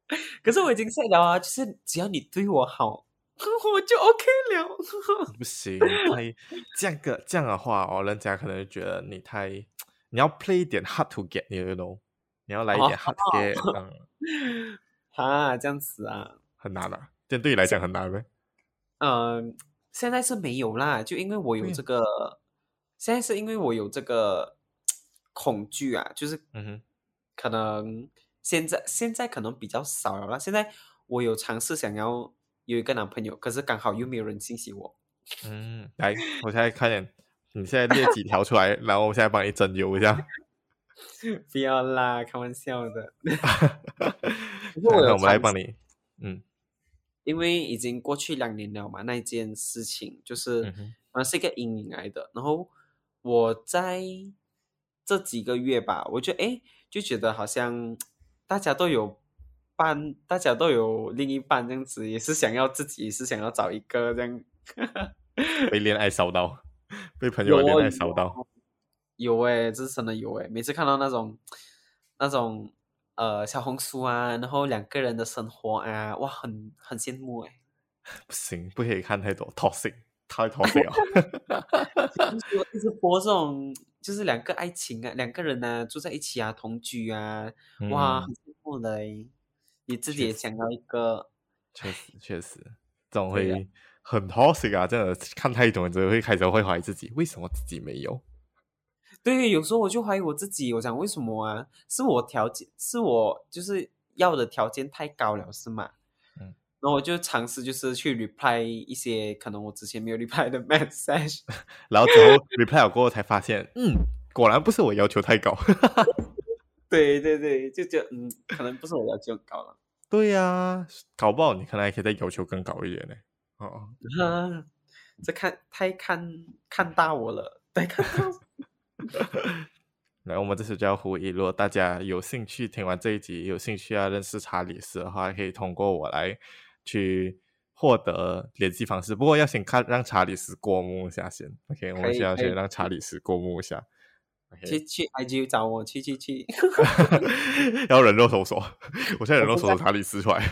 可是我已经设了啊，就是只要你对我好，我就 OK 了。不行，太这样个这样的话哦，人家可能就觉得你太，你要 play 一点 hard to get，你 know，你要来一点 hard to get，哦、嗯，啊，这样子啊，很难啊，这对你来讲很难呗。嗯、呃，现在是没有啦，就因为我有这个，嗯、现在是因为我有这个恐惧啊，就是嗯哼，可能。现在现在可能比较少了啦。现在我有尝试想要有一个男朋友，可是刚好又没有人信息我。嗯，来，我现在看点你现在列几条出来，然后我现在帮你整理一下。不要啦，开玩笑的。那我，我们来帮你。嗯，因为已经过去两年了嘛，那件事情就是，嗯哼，啊，是一个阴影来的。然后我在这几个月吧，我就哎就觉得好像。大家都有伴，大家都有另一半，这样子也是想要自己，也是想要找一个这样。被恋爱烧到，被朋友恋爱烧到。有诶、欸，这是真的有诶、欸。每次看到那种那种呃小红书啊，然后两个人的生活啊，哇，很很羡慕诶、欸。不行，不可以看太多，toxic，太 toxic 了。一直播这种。就是两个爱情啊，两个人呢、啊、住在一起啊，同居啊，嗯、哇，很幸福嘞！你自己也想要一个，确实确实，这种会很 toxic 啊，真的看太多，就会开始会怀疑自己，为什么自己没有？对，有时候我就怀疑我自己，我想为什么啊？是我条件，是我就是要的条件太高了，是吗？然后我就尝试，就是去 reply 一些可能我之前没有 reply 的 message，然后之后 reply 了过后才发现，嗯，果然不是我要求太高。对对对，就就嗯，可能不是我要求高了。对呀、啊，搞不好你可能还可以再要求更高一点呢。哦，啊、这看太看看大我了，太看大。来我们这次就要呼吁，如果大家有兴趣听完这一集，有兴趣要认识查理斯的话，可以通过我来去获得联系方式。不过要先看让查理斯过目一下先。OK，我们需要先让查理斯过目一下。去去 IG 找我，去去去。要人肉搜索，我现在人肉搜索查理斯出来。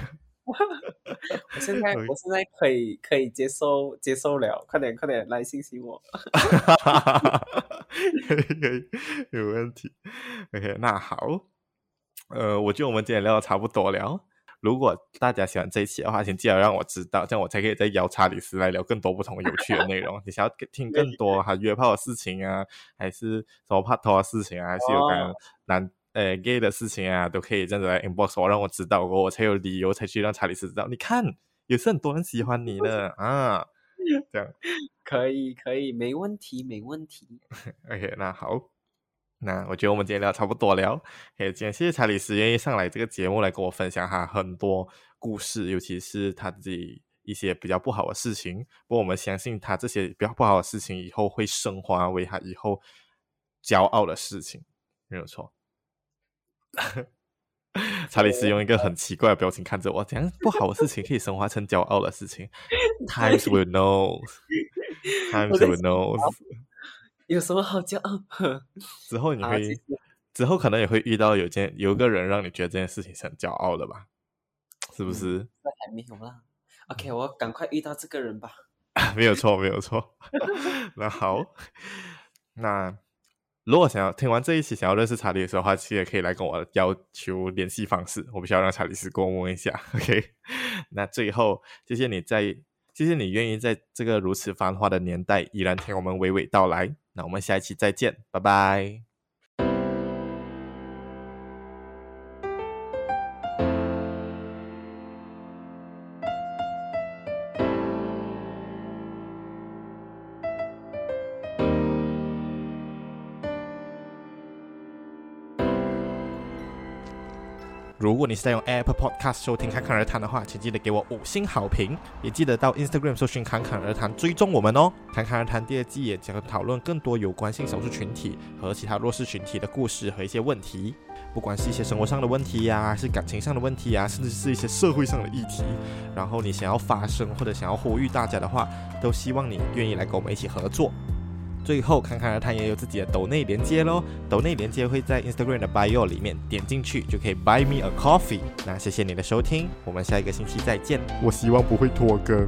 我现在我现在可以可以接受接受了，快点快点来信息我。可以可以，没有问题。OK，那好，呃，我觉得我们今天聊的差不多了。如果大家喜欢这一期的话，请记得让我知道，这样我才可以再邀查理斯来聊更多不同有趣的内容。你想要听更多哈约炮的事情啊，还是什么拍拖的事情啊，还是有关男呃 gay 的事情啊，都可以这样子来 inbox 我，让我知道，我我才有理由才去让查理斯知道。你看，也是很多人喜欢你的 啊，这样可以可以，没问题没问题。OK，那好。那我觉得我们今天聊差不多了，也今天谢谢查理斯愿意上来这个节目来跟我分享他很多故事，尤其是他自己一些比较不好的事情。不过我们相信他这些比较不好的事情以后会升华为他以后骄傲的事情，没有错。查理斯用一个很奇怪的表情看着我，怎样不好的事情可以升华成骄傲的事情。Times will know. Times will know. 有什么好骄傲？之后你会，之后可能也会遇到有件有个人让你觉得这件事情是很骄傲的吧？是不是？嗯、还没有啦。OK，我赶快遇到这个人吧。没有错，没有错。那好，那如果想要听完这一期，想要认识查理斯的话，其实也可以来跟我要求联系方式。我必须要让查理斯过目一下。OK，那最后谢谢你在，谢谢你愿意在这个如此繁华的年代依然听我们娓娓道来。那我们下一期再见，拜拜。如果你是在用 Apple Podcast 收听《侃侃而谈》的话，请记得给我五星好评，也记得到 Instagram 搜寻“侃侃而谈”追踪我们哦。《侃侃而谈》第二季也将讨论更多有关性少数群体和其他弱势群体的故事和一些问题，不管是一些生活上的问题呀、还是感情上的问题呀、甚至是一些社会上的议题。然后你想要发声或者想要呼吁大家的话，都希望你愿意来跟我们一起合作。最后，看看他也有自己的抖内连接喽，抖内连接会在 Instagram 的 bio 里面，点进去就可以 buy me a coffee。那谢谢你的收听，我们下一个星期再见。我希望不会拖更。